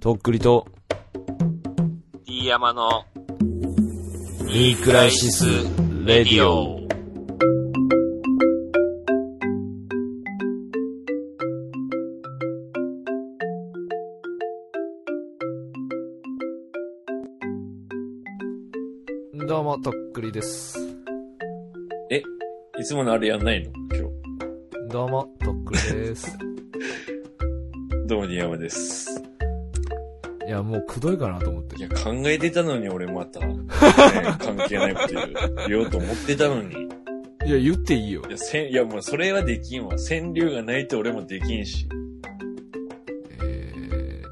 とっくりと、D 山のニークライシス・レディオ。どうも、とっくりです。いつものあれやんないの？今どうも、とっくりです。日。どうも、ディアマです。いや、もうくどいかなと思ってい。や、考えてたのに俺また、ね、関係ないこと言う言おうと思ってたのに。いや、言っていいよい。や、せん、いやもうそれはできんわ。川柳がないと俺もできんし。え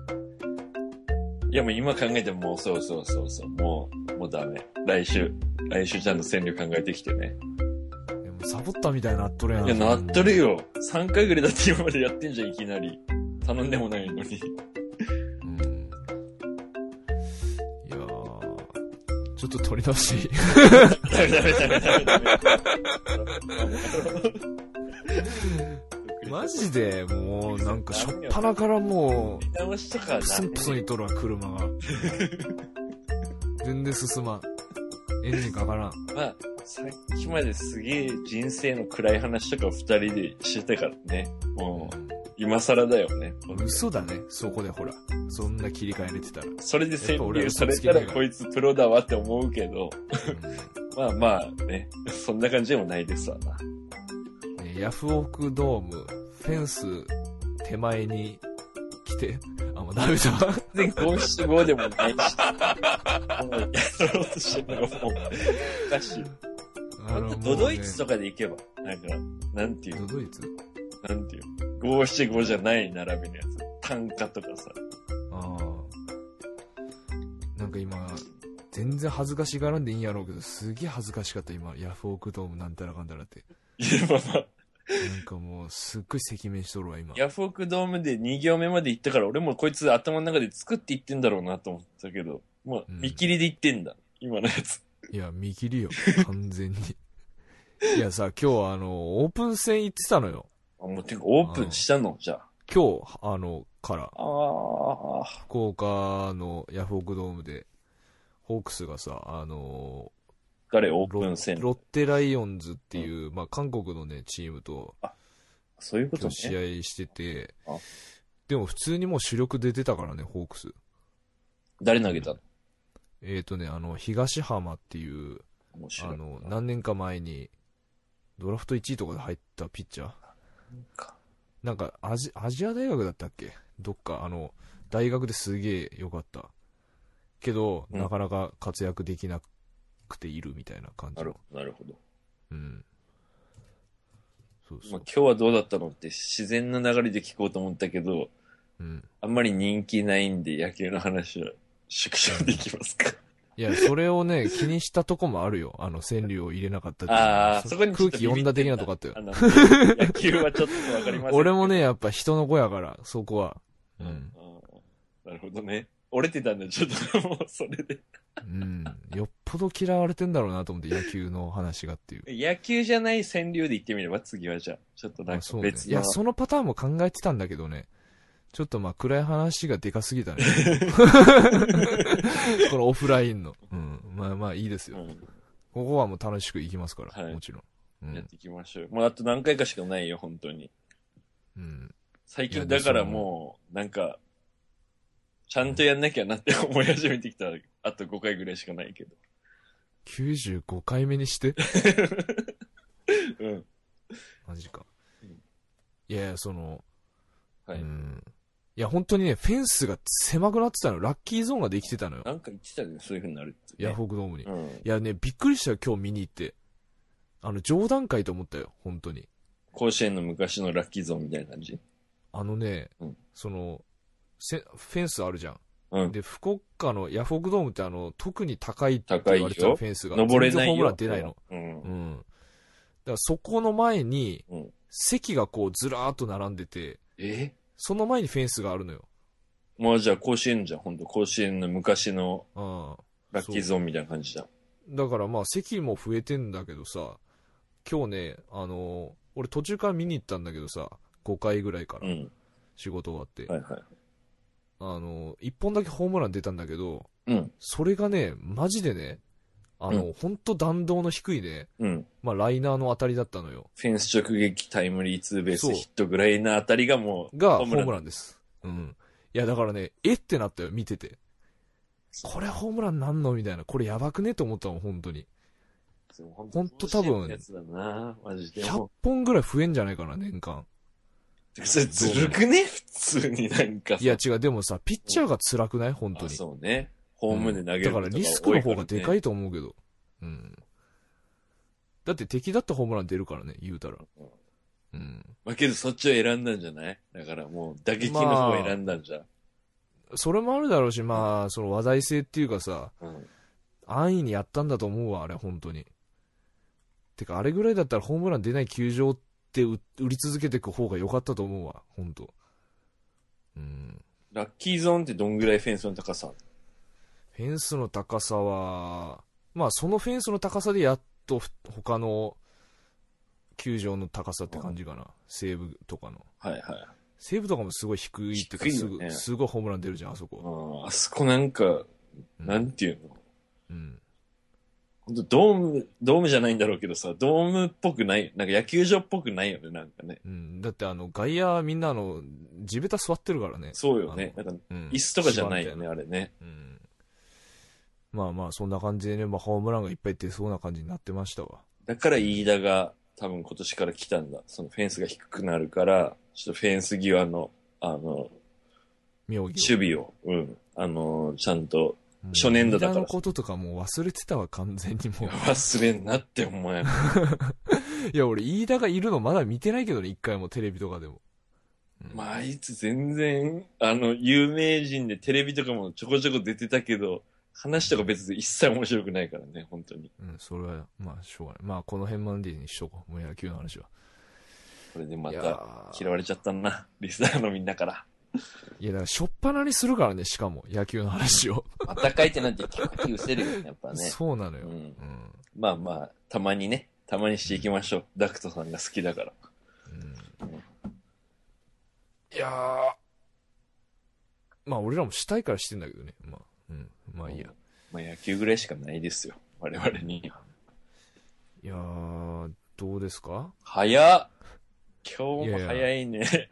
いや、もう今考えてももうそうそうそうそう。もう、もうダメ。来週、来週ちゃんと川柳考えてきてね。もサボったみたいになっとるやん。いや、なっとるよ。3回ぐらいだって今までやってんじゃん、いきなり。頼んでもないのに。ょっと取り直していいダメダメダメダメダメ。マジで、もう、なんか、しょっぱなからもう、プスンプスンいとるわ、車が。全然進まん。エンジンかからん。まあ、さっきまですげえ人生の暗い話とか二人でしてたからね。もう、今更だよね。嘘だね、そこでほら。そんな切り替えれてたら。それで川やっぱ俺柳嘘されたらこいつプロだわって思うけど、う まあまあね、そんな感じでもないですわな。ヤフオクドーム、フェンス手前に来て、あ、もうダメだわ。全然五七五でもないし、もうやろうとしてるのがもう、おかしい。あの、ドドイツととかで行けば、なんか、なんていう、ドドイツなんていう、五七五じゃない並びのやつ。単価とかさ。ああ。なんか今、全然恥ずかしがらんでいいんやろうけど、すげえ恥ずかしかった今、ヤフオクドームなんたらかんたらって。いや、まあまあ、なんかもう、すっごい赤面しとるわ、今。ヤフオクドームで2行目まで行ったから、俺もこいつ頭の中で作っていってんだろうなと思ったけど、もううん見切りで言ってんだ。今のやつ。いや、見切りよ、完全に。いやさ、今日はあの、オープン戦行ってたのよ。あ、もうてかオープンしたの？じゃ今日、あの、から、あ。ああ。福岡のヤフオクドームで、ホークスがさ、あの誰オーロプン戦？ロッテライオンズっていう、まあ、韓国のね、チームと、そういうことね。試合しててあ、でも普通にもう主力出てたからね、ホークス。誰投げた？のえっ、ー、とね、あの、東浜っていう。あの、何年か前に、ドラフト1位とかで入ったピッチャーかなんかアジ、アジア大学だったっけ？どっか、あの、大学ですげえ良かった。けど、うんなかなか活躍できなくているみたいな感じのなるほ。ど、なるほど。うん。そうそう。まあ今日はどうだったのって自然な流れで聞こうと思ったけど、うん。あんまり人気ないんで野球の話は縮小できますか？いや、それをね、気にしたとこもあるよ。あの、川柳を入れなかったっああ、そこに空気読んだ的なとこあったよ野球はちょっとわかりま。俺もね、やっぱ人の子やから、そこは。ううんん。なるほどね。折れてたんだ、ちょっともうそれで。うん。よっぽど嫌われてんだろうなと思って、野球の話がっていう。野球じゃない川柳で言ってみれば、次はじゃあ、ちょっとなんか。別の。いや、そのパターンも考えてたんだけどね。ちょっとまあ暗い話がでかすぎたね。このオフラインの。うん。まあまあいいですよ。うんここはもう楽しく行きますから、はいもちろん。うん。やっていきましょう。もうあと何回かしかないよ、本当に。うん。最近だからもう、なんか、ちゃんとやんなきゃなって 思い始めてきた。あと5回ぐらいしかないけど。95回目にして？うん。マジかうん。いやいや、その、はい。うん。いや、本当にね、フェンスが狭くなってたの。ラッキーゾーンができてたのよ。なんか言ってたよね、そういう風になるって、ね。ヤフオクドームに。いうん。やね、びっくりしたよ、今日見に行って。あの、冗談会と思ったよ、本当に。甲子園の昔のラッキーゾーンみたいな感じ？あのね、うんその、せフェンスあるじゃん。うん。で、福岡のヤフオクドームってあの、特に高いって言われてフェンスが。登れないよ。ホームラン出ないの。うん。うん。だからそこの前にうん、席がこうずらーっと並んでて、え？その前にフェンスがあるのよ。もうじゃあ甲子園じゃん、ほんと。甲子園の昔のうん。ラッキーゾーンみたいな感じじゃん。だからまあ席も増えてんだけどさ、今日ね、あの俺途中から見に行ったんだけどさ、5回ぐらいからうん。仕事終わって。はいはい。あの、一本だけホームラン出たんだけど、うん。それがね、マジでね、あの、うほんと弾道の低いね、うん。まあ、ライナーの当たりだったのよ。フェンス直撃タイムリーツーベースヒットぐらいなあたりがもう、が、ホームンランです。うん。いや、だからね、えってなったよ、見てて。これホームランなんのみたいな。これやばくねと思ったもん、本当に。ほんほんと多分甲子園のやつだな、マジで。100本ぐらい増えんじゃないかな、年間。それずるくね？普通になんかさ。いや、違う、でもさ、ピッチャーが辛くない？本当あに。そうね。ホームで投げるだからリスクの方がでかい。いと思うけど。うん。だって敵だってホームラン出るからね、言うたら。うん。まあけどそっちを選んだんじゃない？だからもう打撃の方を選んだんじゃん。それもあるだろうし、まあ、その話題性っていうかさ、うん。安易にやったんだと思うわ、あれ、本当に。てか、あれぐらいだったらホームラン出ない球場って売売り続けていく方が良かったと思うわ、本当うん。ラッキーゾーンってどんぐらいフェンスの高さフェンスの高さは、まあ、そのフェンスの高さでやっとふ他の球場の高さって感じかな。西武とかの。はいはい。西武とかもすごい低いっていうか、ねぐ、すごいホームラン出るじゃん、あそこ。ああそこなんか、うんなんていうの？うん。本当ドーム、ドームじゃないんだろうけどさ、ドームっぽくない、なんか野球場っぽくないよね、なんかね。うん。だって、あの、外野みんなあの、地べた座ってるからね。そうよね。なんか、うん椅子とかじゃないよね、あれね。うん。まあまあ、そんな感じでね、まあ、ホームランがいっぱい出そうな感じになってましたわ。だから飯田が多分今年から来たんだ。そのフェンスが低くなるから、ちょっとフェンス際の、あの、妙義を守備を、うん、あの、ちゃんとうん初年度だからリーダーのこととかもう忘れてたわ、完全にもう。忘れんなってお前。いや、俺、飯田がいるのまだ見てないけどね、一回もテレビとかでも。うんまあ、あいつ全然、あの、有名人でテレビとかもちょこちょこ出てたけど、話とか別で一切面白くないからね、本当に。うん、それは、まあ、しょうがない。まあ、この辺までにしとこう。もう野球の話は。これでまいやたー嫌われちゃったな、リスナーのみんなから。いや、だから、しょっぱなにするからね、しかも、野球の話を。また書いてなんて結構失せるよね、やっぱね。そうなのよ。ううんん。まあまあ、たまにね、たまにしていきましょう。ダクトさんが好きだから。うんいやー、まあ、俺らもしたいからしてんだけどね。まあ、うん。まあいいや。まあ野球ぐらいしかないですよ。我々に。いやー、どうですか？早っ今日も早いね。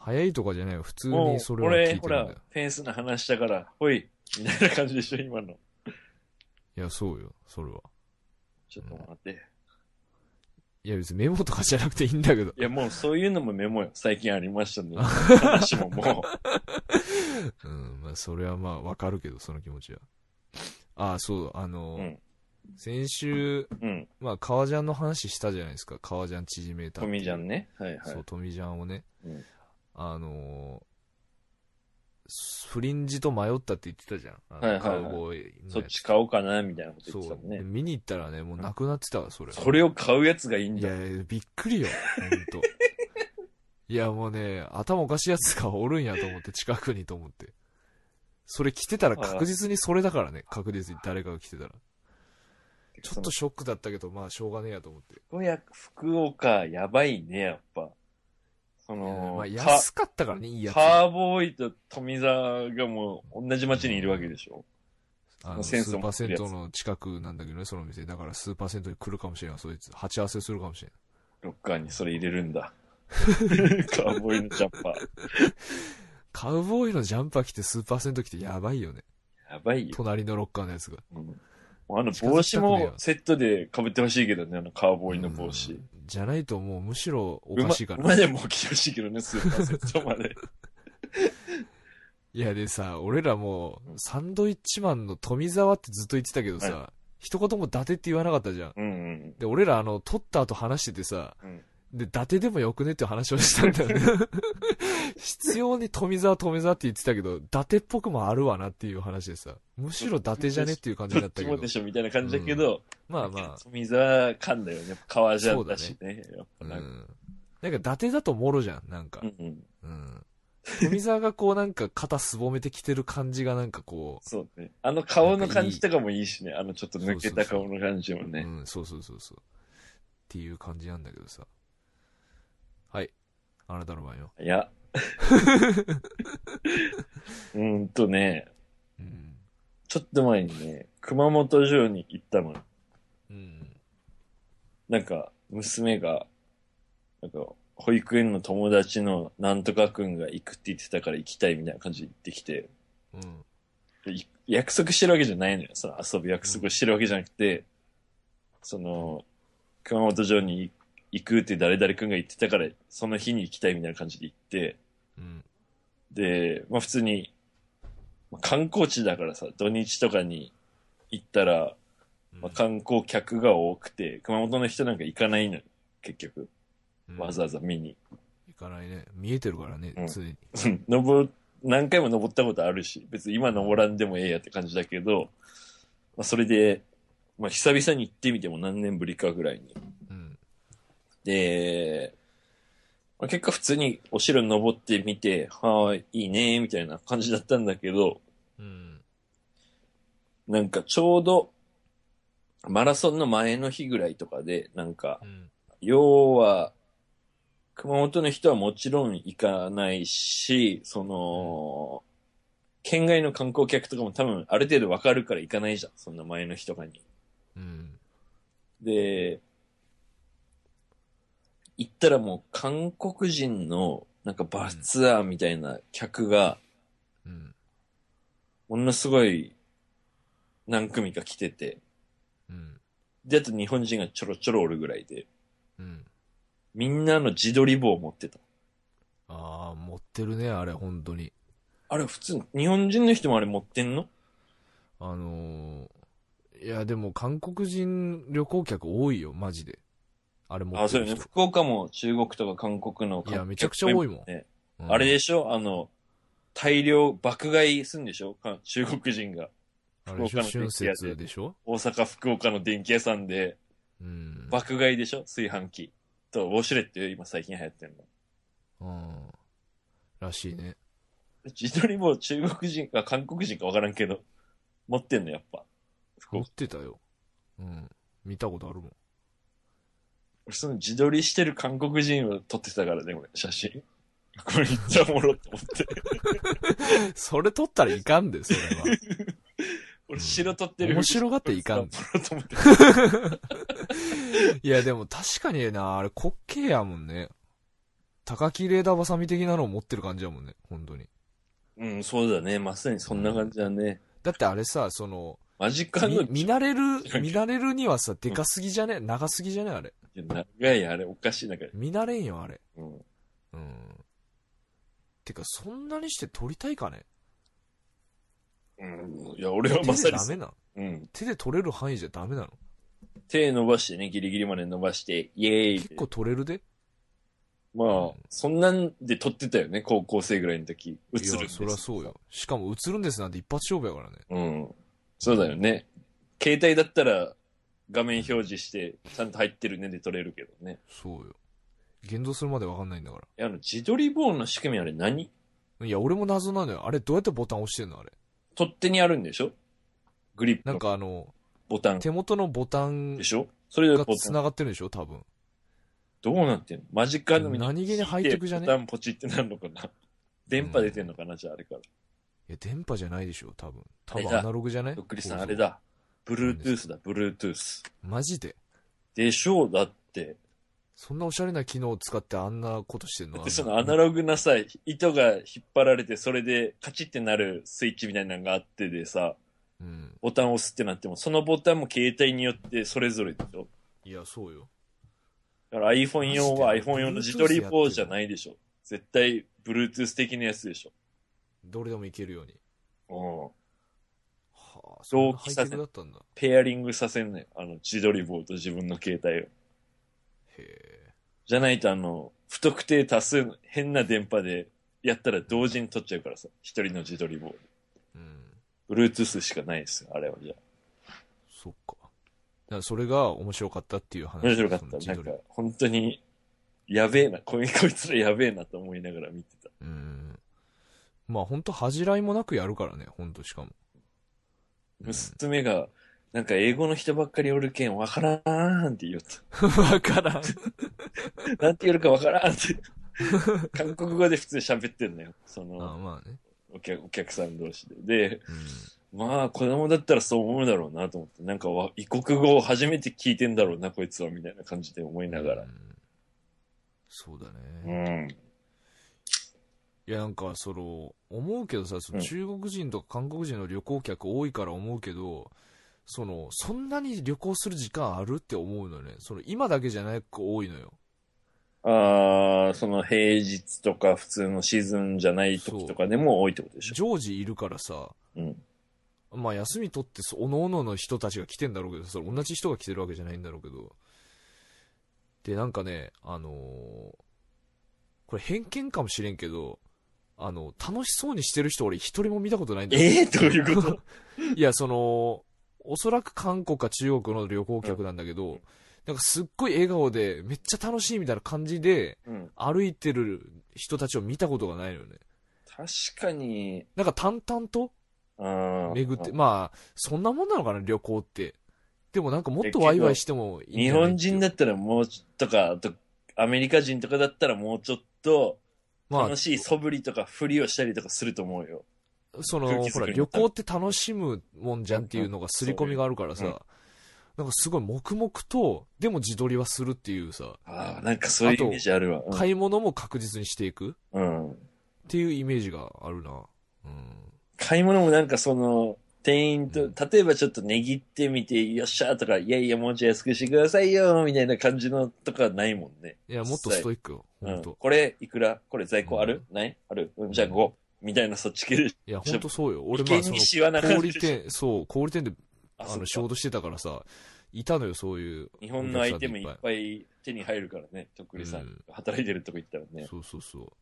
早いとかじゃないよ。普通にそれは聞いてるんだよ。、フェンスの話だから、ほい、みたいな感じでしょ、今の。いや、そうよ、それは。ちょっと待って。いや、別にメモとかじゃなくていいんだけど。いや、もうそういうのもメモよ。最近ありましたね。話ももう ん、まあ、それはまあ、わかるけど、その気持ちは。ああ、そう、あの、う。うん。先週、うん。まあ、革ジャンの話したじゃないですか。革ジャン縮めたっていう。トミジャンね。はいはい。そう、トミジャンをね。うんあのーフリンジと迷ったって言ってたじゃん。はいはいはいカウボーイのそっち買おうかな、みたいなこと言そう。ってたもんね。で見に行ったらね、もうなくなってたわ、それ。それを買うやつがいいんだ。いやいや、びっくりよ、ほんと。いや、もうね、頭おかしいやつがおるんやと思って、近くにと思って。それ着てたら確実にそれだからね、確実に誰かが着てたら。ちょっとショックだったけど、まあ、しょうがねえやと思って。福岡、福岡、やばいね、やっぱ。その、まあ、か安かったからね、いいやつ。カーボーイと富澤がもう同じ街にいるわけでしょ。あのスーパーを持ってるやつ銭湯の近くなんだけどね、その店。だからスーパー銭湯に来るかもしれん、そいつ。鉢合わせするかもしれん。ロッカーにそれ入れるんだ。カーボーイのジャンパー。カウボーイのジャンパー着てスーパー銭湯着てやばいよね。やばいよ。隣のロッカーのやつが。うんあの帽子もセットで被ってほしいけどね、あのカーボーイの帽子。うんじゃないともうむしろお馬かしいから。馬でも着てほしいけどね、スーパーセットまで。いやでさ、俺らもう、サンドイッチマンの富澤ってずっと言ってたけどさ、は一言も伊達って言わなかったじゃん。うんうん。で、俺らあの、撮った後話しててさ、うんで、伊達でもよくねって話をしたんだよね。必要に富澤富澤って言ってたけど、伊達っぽくもあるわなっていう話でさ、むしろ伊達じゃねっていう感じになったけどどっちもで。しょみたいな感じだけど、まあま富澤感だよね。革ジャンだしね。やっあ、うぱなんかん。なんか伊達だともろじゃん、なんかう。んうん。うん。富澤がこうなんか肩すぼめてきてる感じがなんかこそうね。あの顔の感じとかもいいしね。あのちょっと抜けたそうそう顔の感じもう、ね。うん、そうそうそうそう。っていう感じなんだけどさ。はい。あなたの番よ。いや、うーんとね、うん。ちょっと前にね、熊本城に行ったのよ。うん。なんか、娘が、なんか、保育園の友達のなんとかくんが行くって言ってたから行きたいみたいな感じで行ってきて、うん。い約束してるわけじゃないのよ。その遊ぶ約束をしてるわけじゃなくて、その、熊本城に行くって誰々くんが言ってたから、その日に行きたいみたいな感じで行って、うん。で、まあ普通に、まあ観光地だからさ、土日とかに行ったら、まあ、観光客が多くて、熊本の人なんか行かないのよ、結局。うんわざわざ見に。行かないね。見えてるからねう、ん常に。登、何回も登ったことあるし、別に今登らんでもええやって感じだけど、まあそれで、まあ久々に行ってみても何年ぶりかぐらいに。うん。で、まあ、結果普通にお城登ってみて、はーい、いいねみたいな感じだったんだけど、うん。なんかちょうど、マラソンの前の日ぐらいとかで、なんかう、ん。要は、熊本の人はもちろん行かないし、その、県外の観光客とかも多分ある程度わかるから行かないじゃん。そんな前の日とかに。うん。で、行ったらもう韓国人のなんかバスツアーみたいな客が、うん。ものすごい何組か来てて、うん。で、あと日本人がちょろちょろおるぐらいで、うん。みんなの自撮り棒を持ってた。ああ、持ってるね、あれ、本当に。あれ普通、日本人の人もあれ持ってんの？あのー、いや、でも韓国人旅行客多いよ、マジで。あれ持あ、そうよね。福岡も中国とか韓国のいやめちゃくちゃ多いもんねうんあれでしょ？あの、大量爆買いすんでしょ？か中国人が。福岡の春電気屋でしょ？大阪、福岡の電気屋さんでうん。爆買いでしょ？炊飯器。と、ウォシュレットよ、今最近流行ってんの。うん。らしいね。自撮り棒中国人か韓国人かわからんけど、持ってんのやっぱ。福持っ岡。てたよ。うん。見たことあるもん。俺その自撮りしてる韓国人を撮ってたからね、俺、写真。これめっちゃおもろって思って。それ撮ったらいかんで、それは。俺、白撮ってる。面白がっていかんおもろと思って。いや、でも確かにな、あれ滑稽やもんね。高木レーダーバサミ的なのを持ってる感じやもんね、本当に。うん、そうだね。まさにそんな感じだね。だってあれさ、その、マジカの見見慣れる、見慣れるにはさ、でかすぎじゃね？長すぎじゃね？あれ。長いあれおかしいなんか、見慣れんよ、あれ。うん。うん。てか、そんなにして撮りたいかね？うん。いや、俺は手まさにそう。でダメなのうん。手で撮れる範囲じゃダメなの？手伸ばしてね、ギリギリまで伸ばして、イエーイ結構撮れるで？まあ、そんなんで撮ってたよね、高校生ぐらいの時。映るんですいや、そりゃそうよ。しかも映るんですなんて一発勝負やからね。うん。そうだよね。携帯だったら画面表示して、ちゃんと入ってるねで撮れるけどね。そうよ。現像するまでわかんないんだかいや、あの、自撮り棒の仕組みあれ何？ら。いや、俺も謎なのよ。あれどうやってボタン押してんのあれ？取っ手にあるんでしょ？グリップなんのかあの、ボタン手元のボタンでしょ？それでがボタン繋がってるんでしょ多分。どうなってんの？マジカの何気にハイテクじゃね？ボタンポチってなるのかな？電波出てんのかな、じゃああれから。いや、電波じゃないでしょ多分。多分アナログじゃない？どっくりさん、あれだ。Bluetooth だ、Bluetooth。マジで？でしょうだって。そんなおしゃれな機能を使ってあんなことしてんの？だってそのアナログなさ、糸が引っ張られて、それでカチってなるスイッチみたいなのがあってでさ、うん。ボタンを押すってなっても、そのボタンも携帯によってそれぞれでしょ？いや、そうよ。だから iPhone 用は iPhone 用の自撮り棒じゃないでしょ絶対 Bluetooth 的なやつでしょどれでもいけるように。うん。はあ、そんなハイ同期させテクだったんだ。ペアリングさせんねあの自撮り棒と自分の携帯を。へえ。じゃないとあの、不特定多数の変な電波でやったら同時に撮っちゃうからさ。一人の自撮り棒。うん。Bluetooth しかないですよ、あれはじゃそっか。だからそれが面白かったっていう話。あ。面白かった。その自撮りなんか、本当に、やべえな、こい こいつらやべえなと思いながら見てた。うん。まあ本当恥じらいもなくやるからね、本当しかも。娘が、なんか英語の人ばっかりおるけんわからんって言おった。わからん。なんて言うかわからんって。韓国語で普通に喋ってんのよ。そあの、まあね。お客お客さん同士で。で、うん。まあ、子供だったらそう思うだろうなと思って、なんかわ異国語を初めて聞いてんだろうな、こいつは、みたいな感じで思いながらう。んそうだうね。ん。いや、なんか、その、思うけどさ、そのうん中国人とか韓国人の旅行客多いから思うけど、その、そんなに旅行する時間あるって思うのよね。その、今だけじゃなく多いのよ。ああ、その平日とか普通のシーズンじゃない時とかでも多いってことでしょ。常時いるからさ、うん。まあ休み取ってそ、おのおのの人たちが来てんだろうけど、それ同じ人が来てるわけじゃないんだろうけど。で、なんかね、あのーこれ偏見かもしれんけど、あの、楽しそうにしてる人俺一人も見たことないんだよ。ええ どういうこと？いや、その、おそらく韓国か中国の旅行客なんだけど、なんかすっごい笑顔で、めっちゃ楽しいみたいな感じで、うん。歩いてる人たちを見たことがないのよね。確かに、なんか淡々と巡って、まあ、そんなもんなのかな、旅行って。でもなんかもっとワイワイしてもいいん日本人だったらもうちょっとか、あと、アメリカ人とかだったらもうちょっと、ま楽しい素振りとか振りをしたりとかすると思うよ。あ、その、ほら、旅行って楽しむもんじゃんっていうのが刷り込みがあるからさ、うんうんなんかすごい黙々と、でも自撮りはするっていうさ、ああ、なんかそういうイメージあるわ。買い物も確実にしていく？うん。うんっていうイメージがあるな。うん。買い物もなんかその、店員と、例えばちょっと値切ってみて、よっしゃーとか、いやいや、もうちょい安くしてくださいよ、みたいな感じのとかないもんね。いや、もっとストイックよ、うん。これ、いくら？これ在庫ある、ない？ある、うん、じゃあ5。みたいなそっち系で。いや、ほんとそうよ。俺、眉間にまあ、その、小売店、そう、小売店で、ああの、仕事してたからさ、いたのよ、そういう。日本のアイテムいっいぱい手に入るからね、とっくりさん。うん働いてるとこ行ったらね。そうそうそう。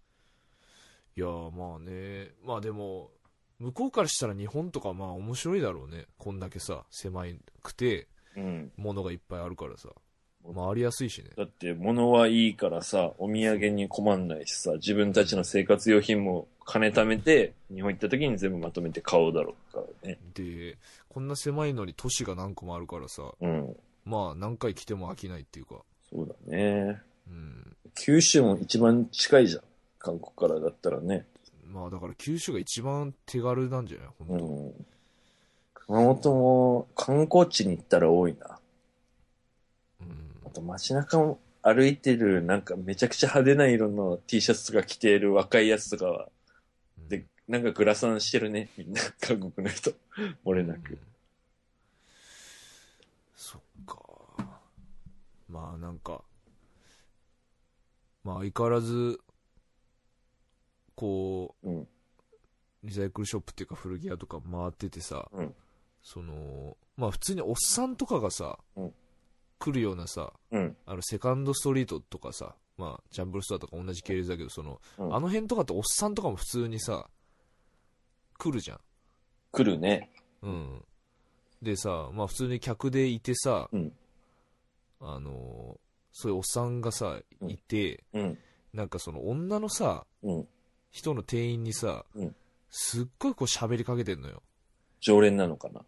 いやー、まあね。まあでも、向こうからしたら日本とかまあ面白いだろうね。こんだけさ、狭いくて、うん。物がいっぱいあるからさ。回りやすいしね。だって物はいいからさ、お土産に困んないしさ、自分たちの生活用品も金貯めて、日本行った時に全部まとめて買おうだろうからね。で、こんな狭いのに都市が何個もあるからさ、うん。まあ何回来ても飽きないっていうか。そうだね。うん。九州も一番近いじゃん。韓国からだったらね。まあだから九州が一番手軽なんじゃない？本当、うん。熊本も観光地に行ったら多いな。うんあと街中も歩いてるなんかめちゃくちゃ派手な色の T シャツとか着ている若いやつとかは、で、なんかグラサンしてるね。みんな、韓国の人。漏れなくうん。そっか。まあなんか、まあ相変わらず、こうん。う、リサイクルショップっていうか古着屋とか回っててさ、うんその、まあ普通におっさんとかがさ、うん来るようなさ、うん。あのセカンドストリートとかさ、まあジャンブルストアとか同じ系列だけど、その、うんあの辺とかっておっさんとかも普通にさ、来るじゃん。来るね。うん。でさ、まあ普通に客でいてさ、うんあのーそういうおっさんがさ、うんいて、うん。なんかその女のさ、うん。人の店員にさ、うんすっごいこう喋りかけてんのよ。常連なのかな？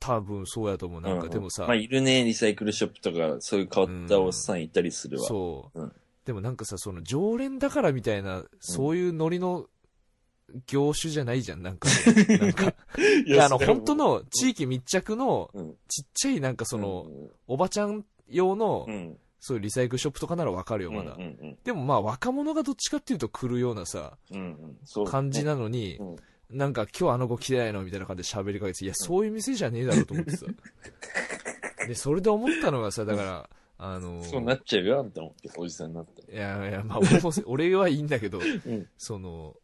多分そうやと思う。なんかうでもさ、まあ、いるね。リサイクルショップとか、そういう変わったおっさんいたりするわ。そう、うんでもなんかさ、その常連だからみたいな、そういうノリの業種じゃないじゃん、なんかね。なんか、いいや、あの、本当の地域密着の、うん。ちっちゃいなんかその、おばちゃん用のう、ん。そういうリサイクルショップとかならわかるよ、うん。まだ。うん。うん。でもまあ若者がどっちかっていうと来るようなさ、うん。うん。そう。感じなのに、うんなんか今日あの子来てないのみたいな感じで喋りかけて、いや、そういう店じゃねえだろうと思ってさ。で、それで思ったのがさ、だから、あのそうなっちゃうよ、あんたも。おじさんになったいやいや、まあ俺も、俺はいいんだけど、ら。うん。その、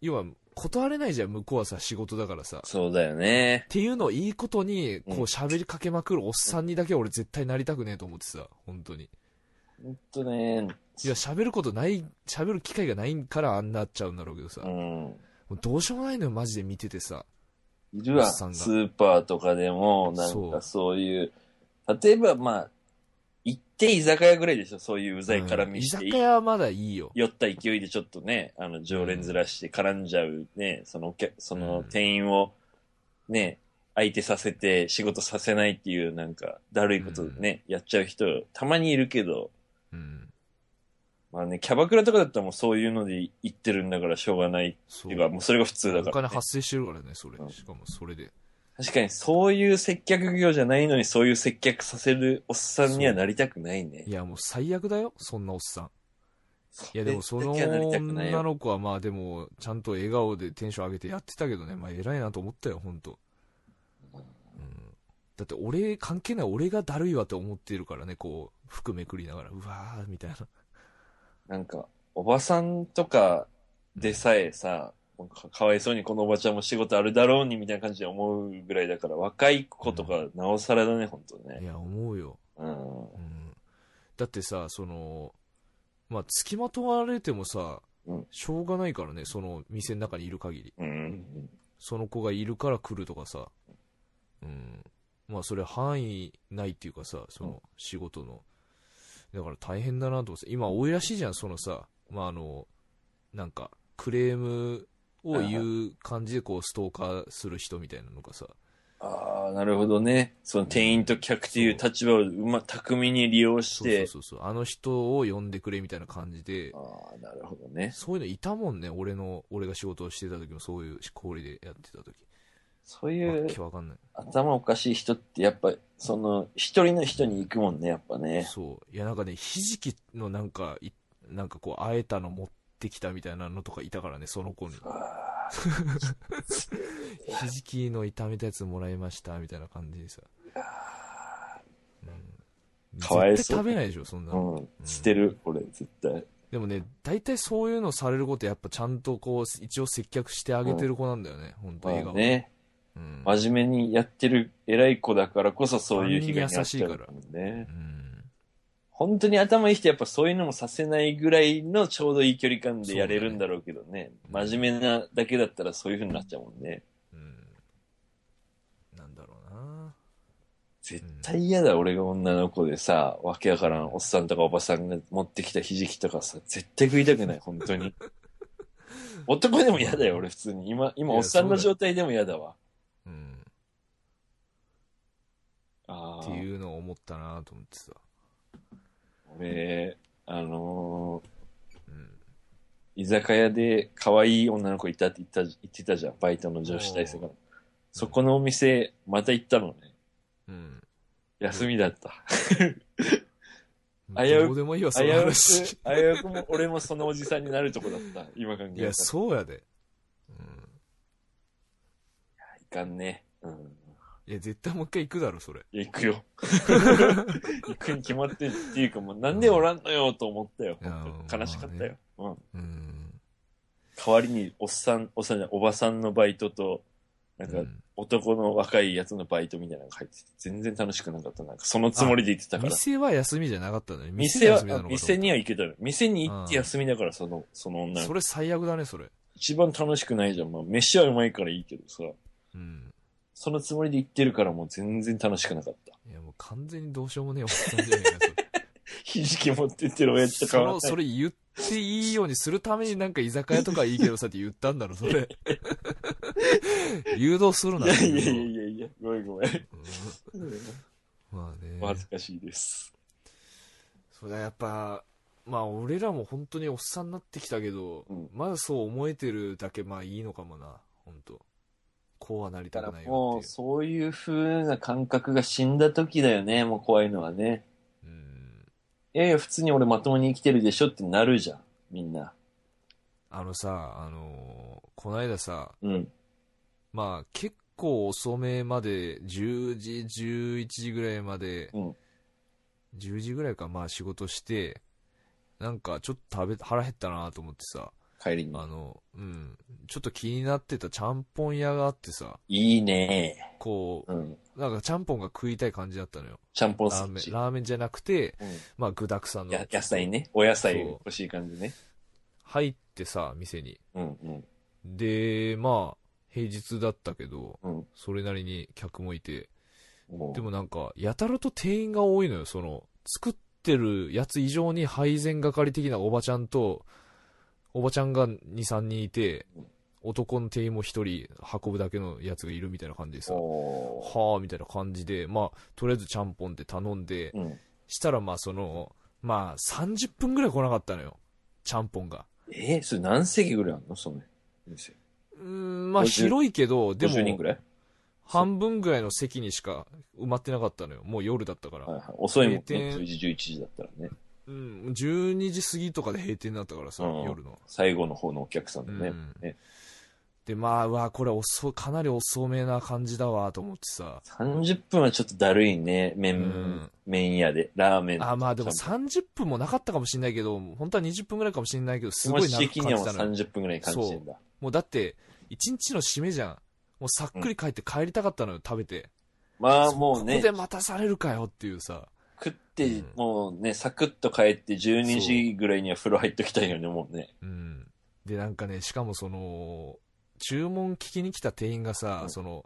要は、断れないじゃん、向こうはさ、仕事だからさ。っそうだよね。ていうのをいいことに、こううん喋りかけまくるおっさんにだけ俺絶対なりたくねえと思ってさ、本当に。ほんとね。いや、喋ることない、喋る機会がないからあんなっちゃうんだろうけどさ。うもん。うどうしようもないのよ、マジで見ててさ。いるわ。スーパーとかでも、なんかそういう、例えばまあ、て居酒屋ぐらいでしょ、そういううざい絡みして。うん居酒屋はまだいいよ。酔った勢いでちょっとね、あの、常連ずらして絡んじゃうね、そのお客、その店員をね、相手させて仕事させないっていうなんか、だるいことね、やっちゃう人、たまにいるけど、うん。まあね、キャバクラとかだったらもうそういうので行ってるんだからしょうがないっそていうか、もうそれが普通だおから、ね。金発生してるからね、それう。んしかもそれで。確かにそういう接客業じゃないのにそういう接客させるおっさんにはなりたくないねい。や、もう最悪だよ、そんなおっさん。いや、でもその女の子はまあでも、ちゃんと笑顔でテンション上げてやってたけどね、まあ偉いなと思ったよ、ほんと。うん。だって俺、関係ない俺がだるいわって思ってるからね、こう、服めくりながら、うわー、みたいな。なんか、おばさんとかでさえさ、かかわいそうにこのおばちゃんも仕事あるだろうにみたいな感じで思うぐらいだから、若い子とかなおさらだね、ほんとね。いや、思うよ。うん。うん。だってさ、その、まあ、付きまとわれてもさうん、しょうがないからね、その店の中にいる限り。うん。その子がいるから来るとかさ、うん。まあそれ範囲ないっていうかさ、その仕事の。だから大変だなと思って、今多いらしいじゃん、そのさ、まああの、なんか、クレームを言う感じでこうストーカーする人みたいなのがさ、ああ、なるほどね。その店員と客っていう立場をうま、巧みに利用しそうて。そうそうそう、あの人を呼んでくれみたいな感じで、ああ、なるほどね。そういうのいたもんね、俺の、俺が仕事をしてた時もそういう氷でやってた時。そういうわかんない。頭おかしい人ってやっぱ、その、一人の人に行くもんね、やっぱね。そう。いや、なんかね、ひじきのなんか、いなんかこう、あえたの持ってきたみたいなのとかいたからね、その子に。あ ひじきの炒めたやつもらいました、みたいな感じでさ。うん。かわいそう食べないでしょ、そんな。うん。捨てる、俺、絶対。でもね、大体そういうのされることやっぱちゃんとこう、一応接客してあげてる子なんだよね、本当ま笑顔。あね。うん。真面目にやってる偉い子だからこそそういう被害に遭っちゃう万人もんね。うん。本当に頭いい人やっぱそういうのもさせないぐらいのちょうどいい距離感でやれるんだろうけどね。真面目なだけだったらそういう風になっちゃうもんね。うん。なんだろうな絶対嫌だ、俺が女の子でさ、わけわからんおっさんとかおばさんが持ってきたひじきとかさ、絶対食いたくない、本当に。男でも嫌だよ、俺普通に。今、今おっさんの状態でも嫌だわ。うん。ああ。っていうのを思ったなと思ってさ。俺、あのーうん。居酒屋で可愛い女の子いたって言った言ってたじゃん、バイトの女子大生が。そこのお店、また行ったのね。うん。休みだった。危危うくどうでもいいわ、その危う話。うくも俺もそのおじさんになるとこだった。今考えたら。いや、そうやで。うん。いかんね。うん。いや、絶対もう一回行くだろ、それ。いや行くよ。行くに決まってるっていうかもうなんでおらんのよと思ったよ。いや本当に悲しかったよ。うん。うん。代わりにおっさん、おっさんじゃないおばさんのバイトと、なんかうん男の若いやつのバイトみたいなのが入ってて、全然楽しくなかった。なんかそのつもりで行ってたから。店は休みじゃなかったのに。店は店には行けたの。店に行って休みだから、その、その女の子。それ最悪だね、それ。一番楽しくないじゃん。まあ、飯はうまいからいいけどさ。うん。そのつもりで行ってるからもう全然楽しくなかった。いや、もう完全にどうしようもねえおっさんじゃねえか、それ。ひじき持ってってる親父とその、それ言っていいようにするためになんか居酒屋とかいいけどさって言ったんだろ、それ。誘導するな。いやいやいやいやいや、ごめんごめん。うんまあね。お恥ずかしいです。それはやっぱ、まあ俺らも本当におっさんになってきたけど、うんまだそう思えてるだけまあいいのかもな、本当こうはなりただくないからもう。そういう風な感覚が死んだ時だよね、もう怖いのはね。うん。いやいや、普通に俺まともに生きてるでしょってなるじゃん、みんな。あのさ、あのーこの間さ、うん。まあ結構遅めまで、10時、11時ぐらいまで、うん10時ぐらいか、まあ仕事して、なんかちょっと食べ、腹減ったなと思ってさ、帰りに。あの、うん、ちょっと気になってたちゃんぽん屋があってさ、いいねこうん。う、なんかちゃんぽんが食いたい感じだったのよ。ちゃんぽんラーメン。ラーメンじゃなくて、うんまあ具沢山の。や野菜ね。お野菜欲しい感じね。入ってさ、店に。うんうん。で、まあ、平日だったけど、うん。それなりに客もいて、でもなんか、やたらと店員が多いのよ、その、作ってるやつ以上に配膳係的なおばちゃんと、おばちゃんが2、3人いて、男の店員も1人運ぶだけのやつがいるみたいな感じでさ、はぁ、みたいな感じで、まあ、とりあえずちゃんぽんって頼んで、うん。したらまあその、まあ30分ぐらい来なかったのよ。ちゃんぽんが。えー、それ何席ぐらいあるの？その店。うーん、まあ50広いけど、で50人もぐ、らい？半分ぐらいの席にしか埋まってなかったのよ。もう夜だったから。はいはい。遅いもんね。閉店10時、11時だったらね。うん、12時過ぎとかで閉店になったからさ、うん夜の。最後の方のお客さんでね。うんねで、まあ、うわ、これ遅、かなり遅めな感じだわ、と思ってさ。30分はちょっとだるいね。麺、うん麺屋で。ラーメン。あ、まあでもちゃんと30分もなかったかもしれないけど、本当は20分ぐらいかもしれないけど、すごい気持ち長く的にはもう感じたのよ。30分ぐらい感じてんだ。もうだって、1日の締めじゃん。もうさっくり帰って帰りたかったのよ、食べて。まあもうねここ、で待たされるかよっていうさ。もうね、サクッと帰って12時ぐらいには風呂入っときたいよね、もうね。うん。で、なんかね、しかもその、注文聞きに来た店員がさ、うんその、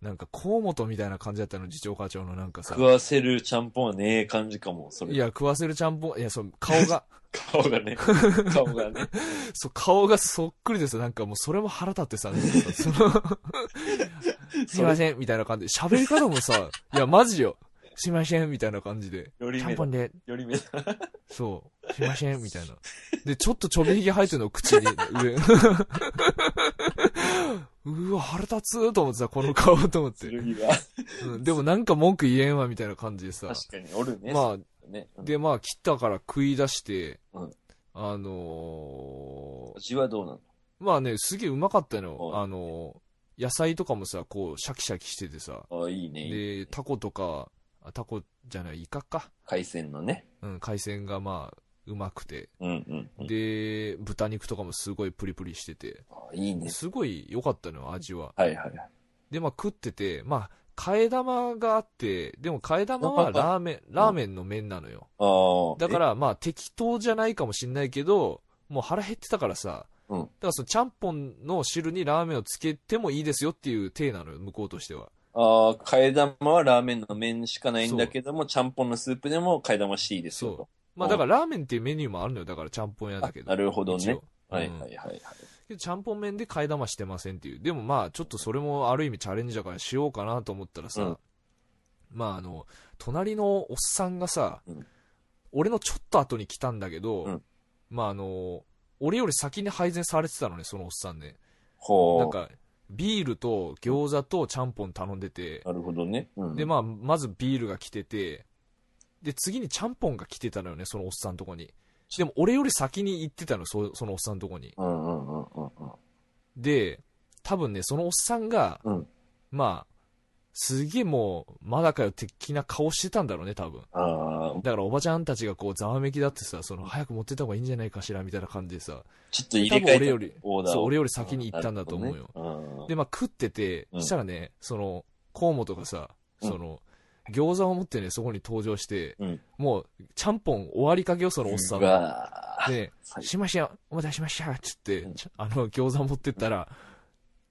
なんか河本みたいな感じだったの、次長課長のなんかさ食。わせるちゃんぽんはねえ感じかも、それ。いや、食わせるちゃんぽん、いや、そう、顔が、顔がね。顔がね。そう、顔がそっくりでさ、なんかもうそれも腹立ってさ、その、すいません、みたいな感じで、喋り方もさ、いや、マジよ。すいません、みたいな感じで。よりちゃんぽん。で、より目だ。そう、すいません、みたいな。で、ちょっとちょびひげ生えてるの、口に、上。うわ、腹立つと思ってさ、この顔と思って。うん、でもなんか文句言えんわ、みたいな感じでさ。確かに、おるね。まあ、ね。あ、で、まあ、切ったから食い出して、うんあのー味はどうなの？まあね、すげえうまかったのあの、野菜とかもさ、こう、シャキシャキしててさ。あいいね。いいねで、タコとか、あタコじゃない、イカか。海鮮のね。うん、海鮮がまあ、うまくて。うんうんうん。で、豚肉とかもすごいプリプリしてて。あいいね。すごい良かったのよ、味は。はいはいはい。で、まあ食ってて、まあ、替え玉があって、でも替え玉はラーメン、ラーメンの麺なのよ。ああ。だから、まあ適当じゃないかもしんないけど、もう腹減ってたからさ、うんだからそのちゃんぽんの汁にラーメンをつけてもいいですよっていう体なのよ、向こうとしては。ああ、替え玉はラーメンの麺しかないんだけども、ちゃんぽんのスープでも替え玉していいですよと。まあだからラーメンっていうメニューもあるのよ、だからちゃんぽん屋だけど。あなるほどねはいうんはいはいはい。けどちゃんぽん麺で替え玉してませんっていう。でもまあちょっとそれもある意味チャレンジだからしようかなと思ったらさ、うんまああの、隣のおっさんがさ、うん俺のちょっと後に来たんだけど、うんまああの、俺より先に配膳されてたのね、そのおっさんね。ほう。なんか、ビールと餃子とちゃんぽん頼んでて、なるほどね。うん、で、まあ、まずビールが来てて、で、次にちゃんぽんが来てたのよね、そのおっさんとこに。でも、俺より先に行ってたの、そそのおっさんとこに。うんうんうんうんうん。で、多分ね、そのおっさんが、うんまあ、すげえもう、まだかよ的な顔してたんだろうね、多分。だからおばちゃんたちがこう、ざわめきだってさ、その、早く持ってった方がいいんじゃないかしら、みたいな感じでさ、ちょっと入れ替えた俺よりそう、俺より先に行ったんだと思うよ。ね。で、まあ食ってて、うん。したらね、その、河本がさ、うん。その、餃子を持ってね、そこに登場して、うん。もう、ちゃんぽん終わりかけよ、そのおっさんうが。で、最しましたよ、お待たせしました、つって、うん。あの、餃子持ってったら、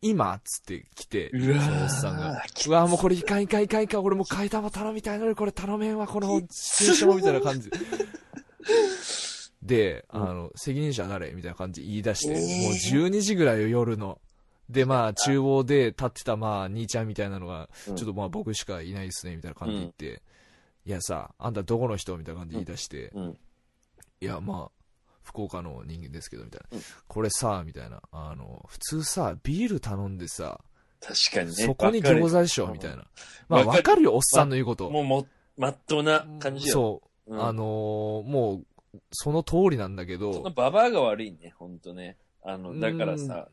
今？っつって来て、うわー。そのおっさんが。うわ、もうこれいかんいかんいかんいかん、俺もう替え玉頼みたいのに、これ頼めんわ、このシチュエーションみたいな感じ。で。で、あの、責任者誰？みたいな感じで言い出して、えー。もう12時ぐらいよ、夜の。で、まあ、厨房で立ってた、まあ、兄ちゃんみたいなのが、うん。ちょっとまあ、僕しかいないですね、みたいな感じで言って、いやさ、あんたどこの人？みたいな感じで言い出して、うん。いや、まあ、福岡の人間ですけど、みたいな。うんこれさ、みたいな。あの、普通さ、ビール頼んでさ、確かにね。そこに餃子でしょ、みたいな。まあ、わかるよ、おっさんの言うこと。もうも、まっとうな感じよ。そう、うんあのーもう、その通りなんだけそのど、ババアが悪いね、ほんとね。あの、だからさ、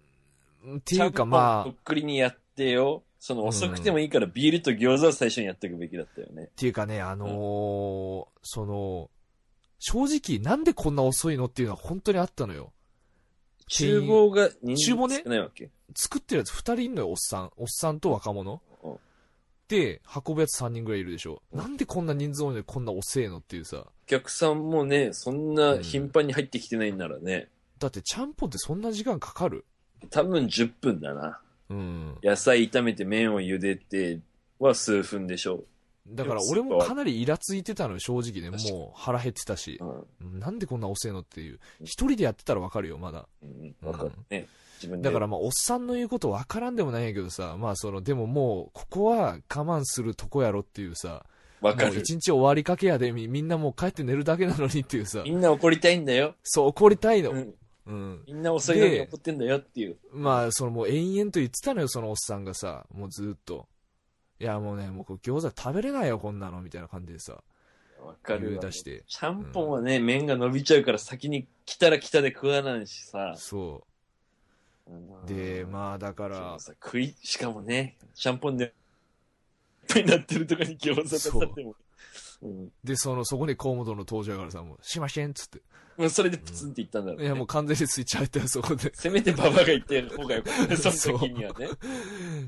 っていうかまあ、とっくりにやってよ。その遅くてもいいからビールと餃子を最初にやっていくべきだったよね。っていうかね、あのーその、正直なんでこんな遅いのっていうのは本当にあったのよ。厨房が人数厨房ね？少ないわけ。作ってるやつ二人いんのよ、おっさん。おっさんと若者。うんで、運ぶやつ三人ぐらいいるでしょ。なんでこんな人数多いのにこんな遅えのっていうさ。お客さんもね、そんな頻繁に入ってきてないんならね、だってちゃんぽんってそんな時間かかる？多分10分だな。うん。野菜炒めて麺を茹でては数分でしょだから俺もかなりイラついてたのよ、正直ね。もう腹減ってたしう。。うん。なんでこんな遅えのっていう。一人でやってたらわかるよ、まだ。うん。わかるね。だからまあ、おっさんの言うことわからんでもないんやけどさ、まあその、でももう、ここは我慢するとこやろっていうさ、わかる一。日終わりかけやで、みみんなもう帰って寝るだけなのにっていうさみ、んな怒りたいんだよ。そう怒りたいの。うん。うん。みんな遅いのに怒ってんだよっていう。まあ、そのもう延々と言ってたのよ、そのおっさんがさ、もうずっと。いや、もうね、もう餃子食べれないよ、こんなの、みたいな感じでさ、わかる出。して。ちゃんぽんはね、麺が伸びちゃうから先に来たら来たで食わないしさ。そうんう。で、まあ、だかでら食い、しかもね、ちゃんぽんで、になってるとかに餃子出されても。うん。で、その、そこに河本の登場やからさ、もう、しませんっつって。もうそれでプツンって言ったんだろう、ねいや、もう完全にスイッチ入ったよ、そこで。せめて馬場が言ってる方がよかったね、その時にはね。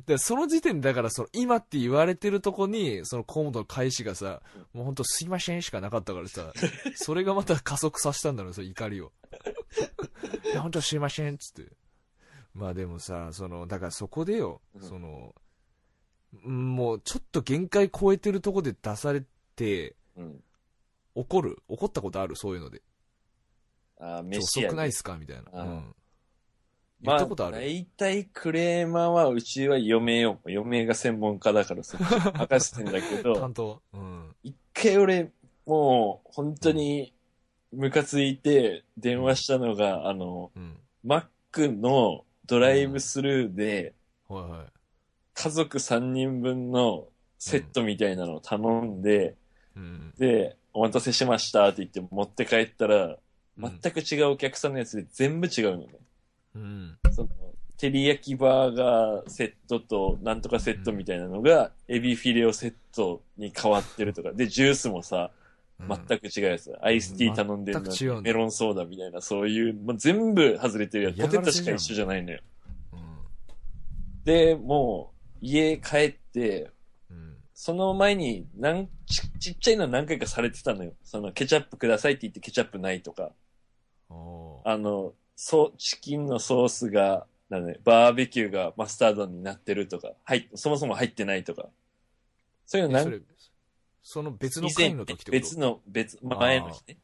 で、その時点で、だから、その、今って言われてるとこに、その河本の返しがさ、もうほんとすいませんしかなかったからさ、それがまた加速させたんだろう、その怒りを。いや、ほんとすいませんっつって。まあでもさ、その、だからそこでよ、うんその、うんもうちょっと限界超えてるとこで出されて、うん。怒る？怒ったことある？そういうので。あ飯。遅くないっすか？みたいな。うん。言まあ、ったことある、大体クレーマーは、うちは嫁よ。嫁が専門家だからさ、任せてんだけど、担当？うん。一回俺、もう、本当に、ムカついて電話したのが、あの、うん。マックのドライブスルーで、はいはい。家族3人分のセットみたいなのを頼んで、うん。で、お待たせしましたって言って持って帰ったら、うん全く違うお客さんのやつで全部違うのね。うん。その、照り焼きバーガーセットと、なんとかセットみたいなのが、エビフィレオセットに変わってるとか。で、ジュースもさ、全く違うやつ。アイスティー頼んでるのメロンソーダみたいな、そういう、もう全部外れてるやつ。嫌ポテトしか一緒じゃないのよ。うん。で、もう、家帰って、うん。その前に、なんち、ちっちゃいの何回かされてたのよ。その、ケチャップくださいって言ってケチャップないとか。あの、そう、チキンのソースが、だね、バーベキューがマスタードになってるとか、はい、そもそも入ってないとか。そういうの何えその別の回の時ってこと？別の、別、ま前の日ね。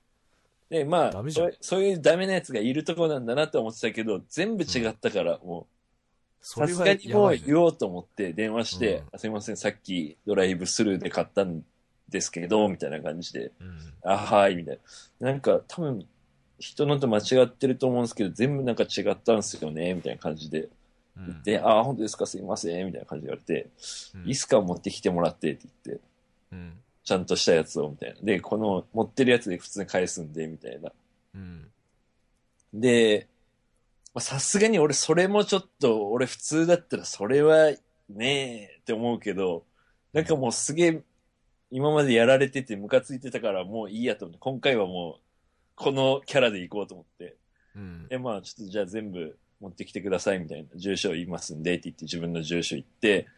で、まあそう、そういうダメなやつがいるとこなんだなって思ってたけど、全部違ったから、もう、さすがにもう言おうと思って電話して、うんあすいません、さっきドライブスルーで買ったんですけど、みたいな感じで、うん。あ、はい、みたいな。なんか、多分、人のと間違ってると思うんですけど、全部なんか違ったんですよね、みたいな感じでうん言って、あ、本当ですか、すいません、みたいな感じで言われて、うんいいっすか、持ってきてもらって、って言って、うん。ちゃんとしたやつを、みたいな。で、この持ってるやつで普通に返すんで、みたいな。うん。で、まあさすがに俺それもちょっと、俺普通だったらそれはねえって思うけど、なんかもうすげえ、今までやられててムカついてたからもういいやと思って、今回はもう、このキャラで行こうと思って。うん。で、まあちょっとじゃあ全部持ってきてくださいみたいな、住所言いますんでって言って自分の住所言って、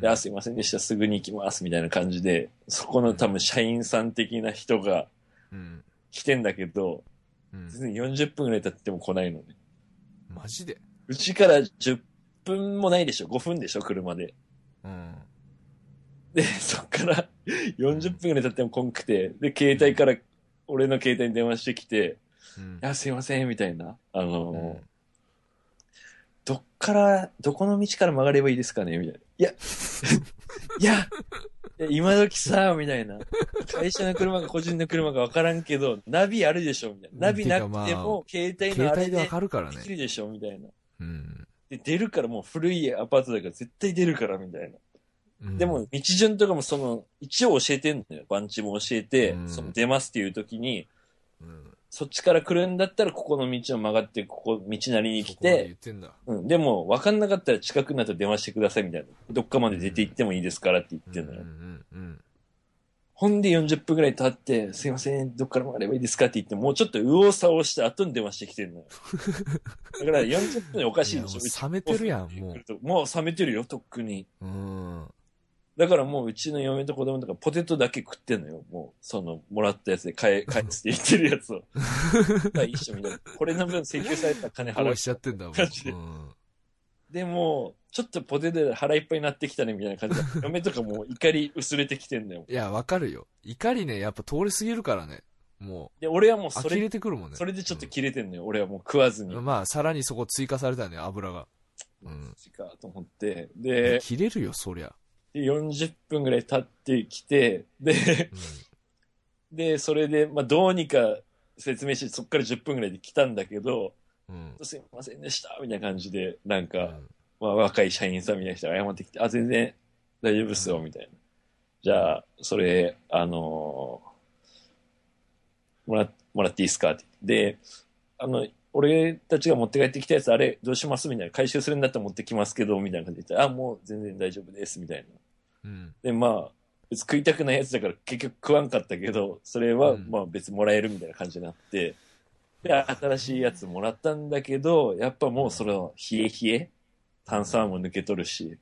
で、あ、すいませんでした、すぐに行きますみたいな感じで、そこの多分社員さん的な人がうん。来てんだけど、うん。全然40分ぐらい経っても来ないのね。マジで？うちから10分もないでしょ ?5 分でしょ車で。うん。で、そっから40分ぐらい経っても来んくて、で、携帯から俺の携帯に電話してきて、うんい。や、すいません、みたいな。あのーうんどっから、どこの道から曲がればいいですかね？みたいな。いや、いや、いや今時さ、みたいな。会社の車か個人の車か分からんけど、ナビあるでしょみたいな。ナビなくても、携帯のあれで携帯でわかるからねでき。るでしょみたいな。うん。で、出るからもう古いアパートだから絶対出るから、みたいな。うんでも、、道順とかもその、一応教えてんのよ。番地も教えて、うんその出ますっていう時に、うん。そっちから来るんだったら、ここの道を曲がって、ここ、道なりに来て、て。うん、でも、分かんなかったら近くになったら電話してくださいみたいな。どっかまで出て行ってもいいですからって言ってんのよ。ほんで40分くらい経って、すいません、どっから曲がればいいですかって言って、もうちょっと右往左往して後に電話してきてんのよ。だから40分でおかしいでしょ冷めてるやんもうもう冷めてるよ、とっくに。うん。だからもううちの嫁と子供とかポテトだけ食ってんのよ。もう、その、もらったやつで返、返して言ってるやつを。が一緒みたいな。これの分請求された金払うし。ちゃってんだもん。感じでも、ちょっとポテトで腹いっぱいになってきたねみたいな感じで、嫁とかもう怒り薄れてきてんだよ。いや、わかるよ。怒りね、やっぱ通り過ぎるからね。もで、俺はもうう、呆れそれ、てくるもんね。それでちょっと切れてんのよ。俺はもう食わずに。うんまあ、さらにそこ追加されたね、油が。うん。かと思って。で、切れるよ、そりゃ。で、40分ぐらい経ってきて、で、で、それで、まあ、どうにか説明して、そっから10分ぐらいで来たんだけど、うん。うん。すいませんでした、みたいな感じで、なんか、うんまあ、若い社員さんみたいな人が謝ってきて、あ、全然大丈夫っすよ、みたいな。じゃあ、それ、あのーもら、もらっていいですか？って言って。で、あの、俺たちが持って帰ってきたやつ、あれ、どうします？みたいな。回収するんだったら持ってきますけど、みたいな感じで言って、あ、もう全然大丈夫です、みたいな。うん。で、まあ、別に食いたくないやつだから結局食わんかったけど、それはうんまあ別にもらえるみたいな感じになって、で、新しいやつもらったんだけど、やっぱもうその冷え冷え、炭酸も抜けとるし、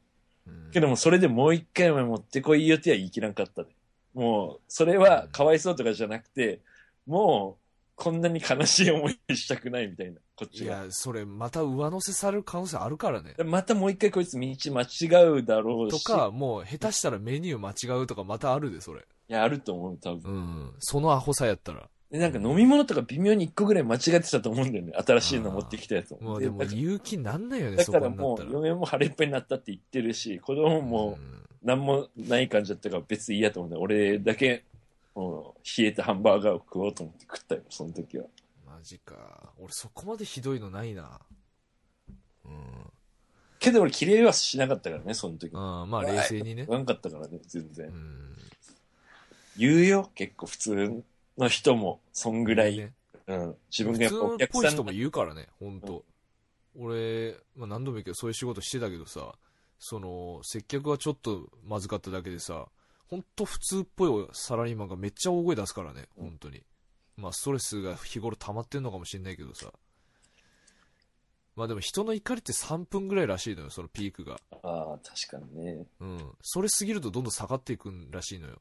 うんけどもそれでもう一回も持ってこいよっては言い切らんかったね。もう、それはかわいそうとかじゃなくて、もう、こんなに悲しい思いしたくないみたいな、こっちが。いや、それまた上乗せされる可能性あるからね。またもう一回こいつ道間違うだろうし。とか、もう下手したらメニュー間違うとかまたあるで、それ。いや、あると思う、多分。うん。そのアホさやったら。で、なんか飲み物とか微妙に一個ぐらい間違ってたと思うんだよね。新しいの持ってきたやつもうでもだから勇気なんないよね、そだからこになったら。もう嫁も腹いっぱいになったって言ってるし、子供もうん何もない感じだったから別にいいやと思うんだよ。俺だけ、もう冷えたハンバーガーを食おうと思って食ったよ、その時は。マジか。俺そこまでひどいのないな。うん。けど俺綺麗はしなかったからね、その時。あまあ冷静にね食。わんかったからね、全う然。ん。言うよ、結構普通の人も、そんぐらい。ねうん。自分がやっぱお普通っ客さんぽい人も言うからね、ほんと。俺、まあ、何度も言うけど、そういう仕事してたけどさ、その、接客がちょっとまずかっただけでさ、ほんと普通っぽいサラリーマンがめっちゃ大声出すからね、うん本当に。まあ、ストレスが日頃溜まってんのかもしれないけどさ。まあでも人の怒りって3分ぐらいらしいのよ、そのピークが。ああ、確かにね。うん。それ過ぎるとどんどん下がっていくんらしいのよ。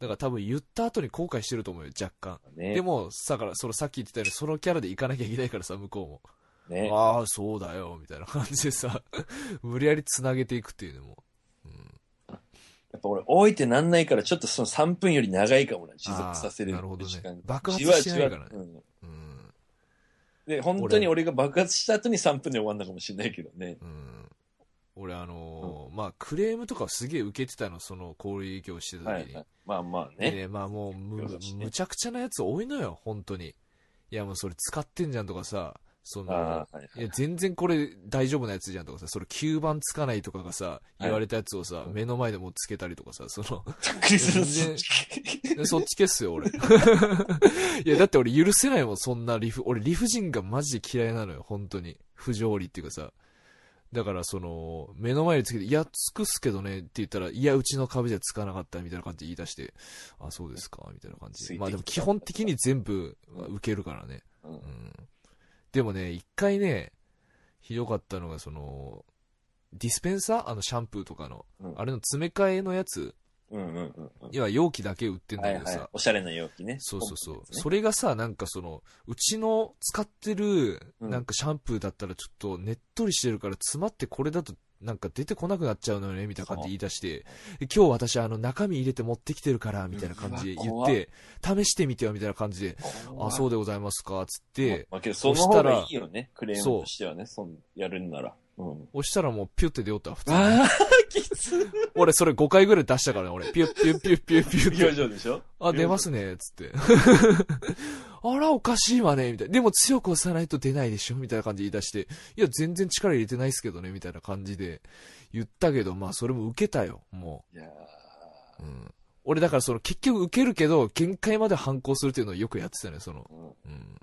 だから多分言った後に後悔してると思うよ、若干。ね。でも、さから、そのさっき言ってたように、そのキャラで行かなきゃいけないからさ、向こうも。ね。ああ、そうだよ、みたいな感じでさ、無理やり繋げていくっていうのも。うん、やっぱ俺、置いてなんないから、ちょっとその3分より長いかもな、持続させるあーなるほどね時間爆発してないからねうんうん。で、本当に俺が爆発した後に3分で終わんだかもしれないけどね。うん。俺、あのーまあ、クレームとかすげえ受けてたの、その、小売業してた時に。はいはい。まあまあね。でね、まあもうむ、むちゃくちゃなやつ多いのよ、本当に。いや、もうそれ使ってんじゃんとかさ、その、ああ、はいはいいや、全然これ大丈夫なやつじゃんとかさ、それ吸盤つかないとかがさ、言われたやつをさ、目の前でもうつけたりとかさ、その、そっち消すよ、俺。いや、だって俺許せないもん、そんな理不、俺理不尽がマジで嫌いなのよ、本当に。不条理っていうかさ。だから、その、目の前につけて、いや、つくっすけどねって言ったら、いや、うちの壁じゃつかなかったみたいな感じで言い出して、あ、そうですかみたいな感じで。まあでも基本的に全部受けるからね。うんうん。でもね、一回ね、ひどかったのが、その、ディスペンサー？あのシャンプーとかの、うんあれの詰め替えのやつ、うんうんうんうん。要は容器だけ売ってんだけどさ、はいはい。おしゃれな容器ね。そうそうそう。ねそれがさ、なんかその、うちの使ってる、うんなんかシャンプーだったらちょっとねっとりしてるから詰まってこれだとなんか出てこなくなっちゃうのよね、みたいな感じで言い出して、で今日私あの中身入れて持ってきてるから、みたいな感じで言って、試してみてよ、みたいな感じで、あ、そうででございますか、つって、まあけど、その方がいいよね。クレームとしてはね。そんやるんなら。うん。押したらもうピュって出よった、普通に。ああ、きつ俺それ5回ぐらい出したからね、俺。ピュッピュッピュッピュッピュッ表。情でしょ？あ、出ますね、つって。あら、おかしいわね、みたいな。でも強く押さないと出ないでしょみたいな感じで言い出して。いや、全然力入れてないっすけどね、みたいな感じで言ったけど、まあ、それも受けたよ、もいやう。うん。俺、だからその、結局受けるけど、限界まで反抗するっていうのをよくやってたね、その。ーうんうん。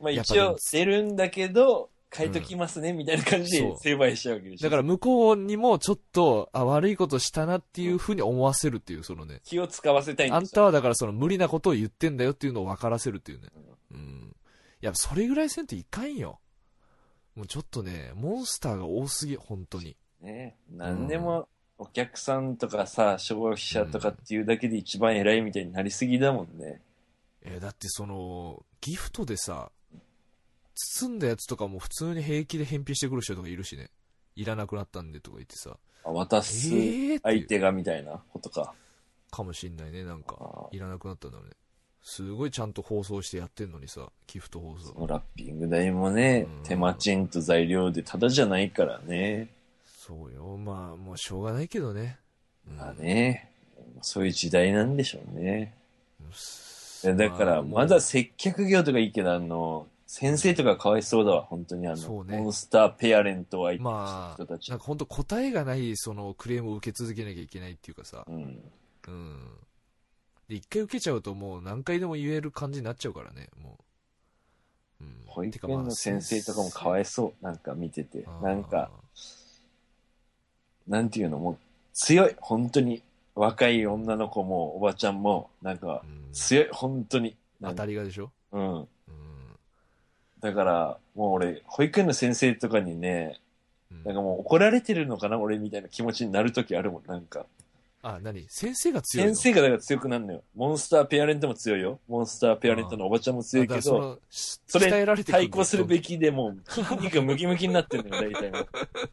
まあ一応出るんだけど、書いときますね、みたいな感じで成敗しちゃうわけでしょ。だから向こうにもちょっと、あ、悪いことしたなっていうふうに思わせるっていう、そのね。気を使わせたいんあん。たはだからその無理なことを言ってんだよっていうのを分からせるっていうね。うん。やっぱそれぐらいせんといかんよ。もうちょっとね、モンスターが多すぎ、本当に。ね何でもお客さんとかさ、消費者とかっていうだけで一番偉いみたいになりすぎだもんね。えーだってその、ギフトでさ、包んだやつとかも普通に平気で返品してくる人とかいるしね。いらなくなったんでとか言ってさ。あ渡えす相手がみたいなことか。かもしんないね、なんかいらなくなったんだろうね。すごいちゃんと放送してやってんのにさ、ギフト放送。そのラッピング代もねうん、手間賃と材料でただじゃないからね。そうよ。まあ、もうしょうがないけどね。うんまあね、そういう時代なんでしょうね。だから、まだ接客業とかいいけど、あの、先生とかかわいそうだわ、本当にあの、ねモンスターペアレントを相手にまあ人たち。なんか本当答えがないそのクレームを受け続けなきゃいけないっていうかさ、うん。うん。で、一回受けちゃうともう何回でも言える感じになっちゃうからね、もう。うん。保育てかまあ園の先生とかもかわいそう。なんか見ててなんか、なんていうの、もう強い。本当に。若い女の子もおばちゃんも、なんかうん強い。本当に。な当たりがでしょ？うん。うん。だから、もう俺、保育園の先生とかにね、うんなんかもう怒られてるのかな俺みたいな気持ちになるときあるもん。なんか。あ、何？先生が強いの？先生がだから強くなるのよ。モンスターペアレントも強いよ。モンスターペアレントのおばちゃんも強いけど、そそれ対抗するべきでもう筋肉がムキムキになってるのよ、大体もう。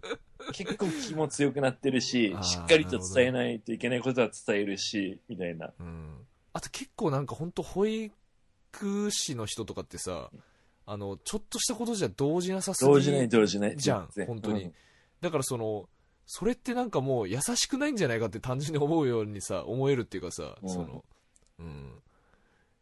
結構気も強くなってるししっかりと伝えないといけないことは伝えるし、みたいな。うん。あと結構なんか本当保育士の人とかってさ、あの、ちょっとしたことじゃ動じなさすぎ動じない動じない。じゃん本当にうんだからその、それってなんかもう優しくないんじゃないかって単純に思うようにさ、思えるっていうかさ、うんその、うん。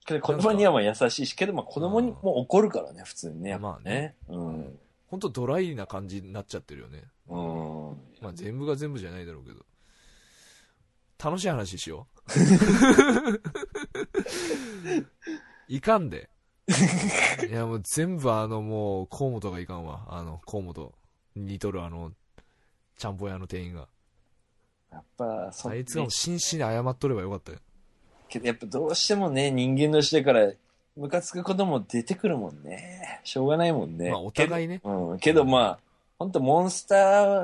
けど子供にはまあ優しいし、けどまあ子供にも怒るからね、普通にね。まあね。うん。本当ドライな感じになっちゃってるよね。うん。まあ全部が全部じゃないだろうけど。楽しい話しよう。いかんで。いやもう全部あのもう、河本がいかんわ。あの、河本に似とるあの、ちゃんぽん屋の店員が。やっぱ、そあいつがもう真摯に謝っとればよかったよ。けどやっぱどうしてもね、人間としてから、ムカつくことも出てくるもんね。しょうがないもんね。まあお互いねけど。うん。けどまあ、ほんとモンスタ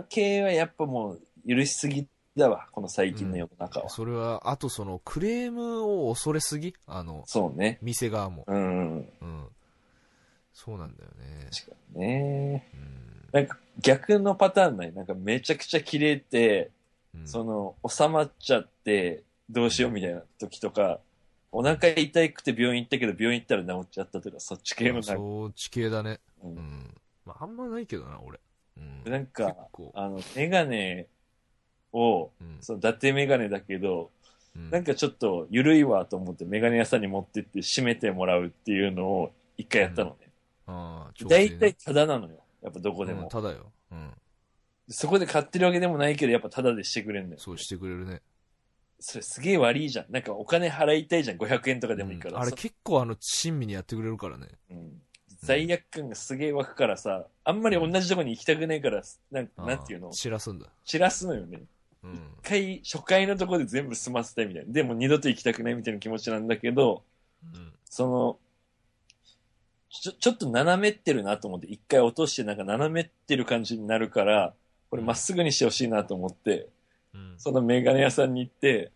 ー系はやっぱもう許しすぎだわ。この最近の世の中は。それは、あとその、クレームを恐れすぎ？あの、そうね。店側も。うん。うん。そうなんだよね。確かにね。うん。なんか逆のパターンないなんかめちゃくちゃ切れて、うんその、収まっちゃって、どうしようみたいな時とか、お腹痛くて病院行ったけど病院行ったら治っちゃったとか、そっち系のなんか、そっち系だね。ううんん。まあ、あんまないけどな、俺。うん。なんかあの、メガネを、うん。その、伊達メガネだけど、うんなんかちょっと緩いわと思ってメガネ屋さんに持ってって閉めてもらうっていうのを一回やったのね。ああ、調整大ね体タダなのよ。やっぱどこでも。うんただよ。うん。そこで買ってるわけでもないけど、やっぱタダでしてくれるんだよ。そうしてくれるね。それすげえ悪いじゃん。なんかお金払いたいじゃん。500円とかでもいいから。うんあれそ結構あの、親身にやってくれるからね。うん罪悪感がすげえ湧くからさ、あんまり同じとこに行きたくないから、なんああなんていうの？散らすんだ。散らすのよね。うん。一回、初回のとこで全部済ませたいみたいな。でも二度と行きたくないみたいな気持ちなんだけど、うん。その、ちょ、ちょっと斜めってるなと思って、一回落としてなんか斜めってる感じになるから、これまっすぐにしてほしいなと思って、うん。そのメガネ屋さんに行って、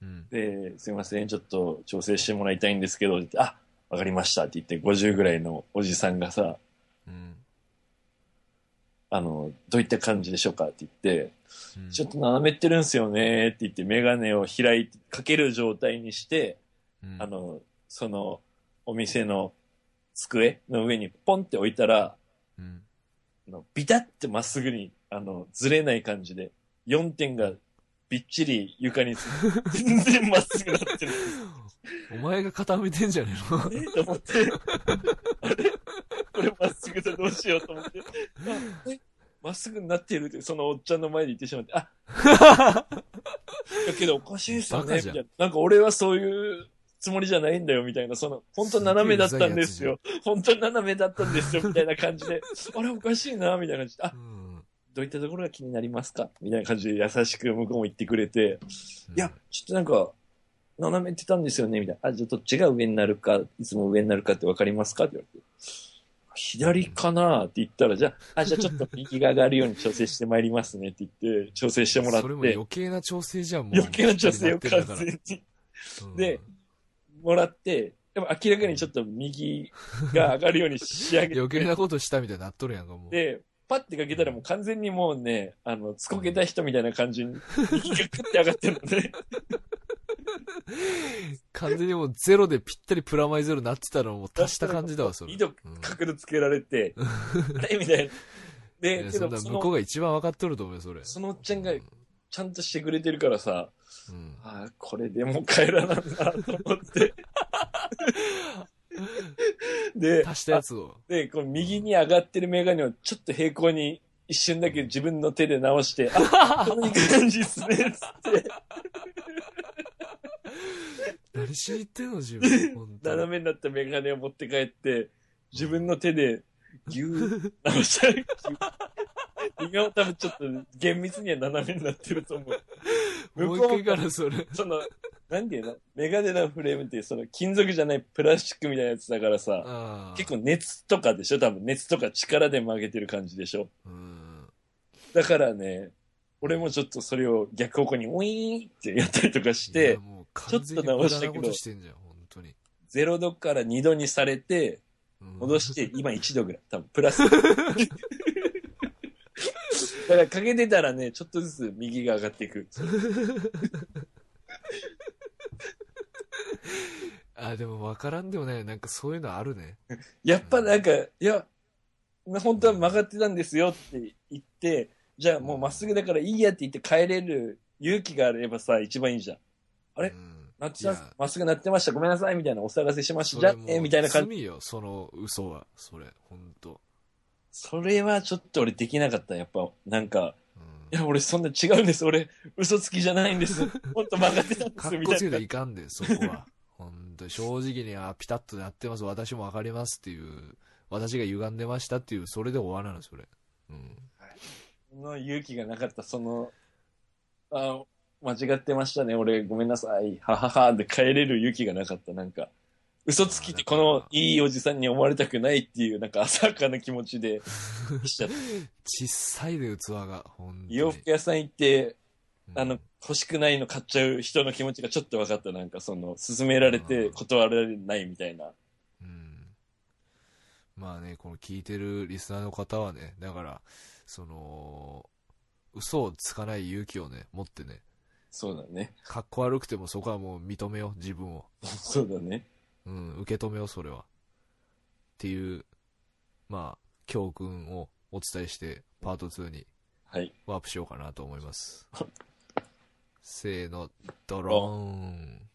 うん。で、すいません、ちょっと調整してもらいたいんですけど、あ、わかりましたって言って、50ぐらいのおじさんがさ、うん。あの、どういった感じでしょうかって言って、うんちょっと斜めってるんすよねって言って、メガネを開いて、かける状態にして、うん。あの、その、お店の机の上にポンって置いたら、うん。あのビタってまっすぐに、あの、ずれない感じで、4点がびっちり床に全然まっすぐなってる。お前が固めてんじゃねえの？あれと思って、あれ？これまっすぐだどうしようと思って、まっすぐになってるって、そのおっちゃんの前で言ってしまって、あ だけどおかしいですよね、みたいな。なんか俺はそういうつもりじゃないんだよ、みたいな。その、本当斜めだったんですよ。本当斜めだったんですよ、みたいな感じで。あれおかしいな、みたいな感じで。あう、ん。どういったところが気になりますか？みたいな感じで優しく向こうも言ってくれて、いや、ちょっとなんか、斜めってたんですよねみたいな。あ、じゃあどっちが上になるか、いつも上になるかってわかりますか？って言われて。左かなって言ったら、じゃあ、あ、じゃあちょっと右が上がるように調整してまいりますねって言って、調整してもらってそれも余、計な調整じゃん、もう。余計な調整を完全にうんでもらって、でも明らかにちょっと右が上がるように仕上げて、余計なことしたみたいになっとるやんか、もう。で、パッてかけたらもう完全にもうね、あの、つこけた人みたいな感じに、右がクッて上がってるのね。完全にもうゼロでぴったりプラマイゼロになってたのもう足した感じだわ、それ。井角度つけられて、あれ？みたいな。で、けど向こうが一番分かっとると思うよ、それ。そのおっちゃんがちゃんとしてくれてるからさ、うん。ああ、これでも帰らなんだと思って。で、足したやつを。で、こう右に上がってるメガネをちょっと平行に一瞬だけ自分の手で直して、あ、こういう感じっすね、つって、何しに行ってんの、自分。本当斜めになったメガネを持って帰って、自分の手でギュー直した今も多分ちょっと厳密には斜めになってると思う。もう一回からそれ。その、なんていうの？メガネのフレームってその金属じゃないプラスチックみたいなやつだからさ、ああ。結構熱とかでしょ？多分熱とか力で曲げてる感じでしょ？うん。だからね、俺もちょっとそれを逆方向にウィーンってやったりとかしいてや、もうちょっと直したけど無駄なことしてんじゃん、本当に。0度から2度にされて、うん戻して、今1度ぐらい。多分、プラス。だからかけてたらね、ちょっとずつ右が上がっていく。あ、でも分からんでもない。なんかそういうのあるね。やっぱなんか、いや、本当は曲がってたんですよって言って、じゃあもうまっすぐだからいいやって言って帰れる勇気があればさ、一番いいじゃん。あれ？うんなっまっすぐなってました。ごめんなさい。みたいなお騒がせしました。じゃあそれもうね、みたいな感じ。罪よ、その嘘は。それ、本当それはちょっと俺できなかった。やっぱ、なんか、うんいや、俺そんな違うんです。俺、嘘つきじゃないんです。本当曲がってたんです。みたいならいかんで、そこは。本当に正直に、あ、ピタッとなってます、私もわかりますっていう、私が歪んでましたっていう、それで終わらない、それ。うん。その勇気がなかった、その、あ間違ってましたね、俺、ごめんなさい、ははは、で帰れる勇気がなかった、なんか。嘘つきってこのいいおじさんに思われたくないっていう、なんか浅はかな気持ちで しちゃった。小さいで、器が、本当に。洋服屋さん行って、うんあの、欲しくないの買っちゃう人の気持ちがちょっと分かった、なんかその、勧められて断られないみたいな。うんまあね、この聞いてるリスナーの方はね、だから、その、嘘をつかない勇気をね、持ってね、そうだね。かっこ悪くてもそこはもう認めよう、自分を。そうだね。うん、受け止めよう、それは。っていう、まあ、教訓をお伝えして、パート2にはい。ワープしようかなと思います。せーの、ドローン。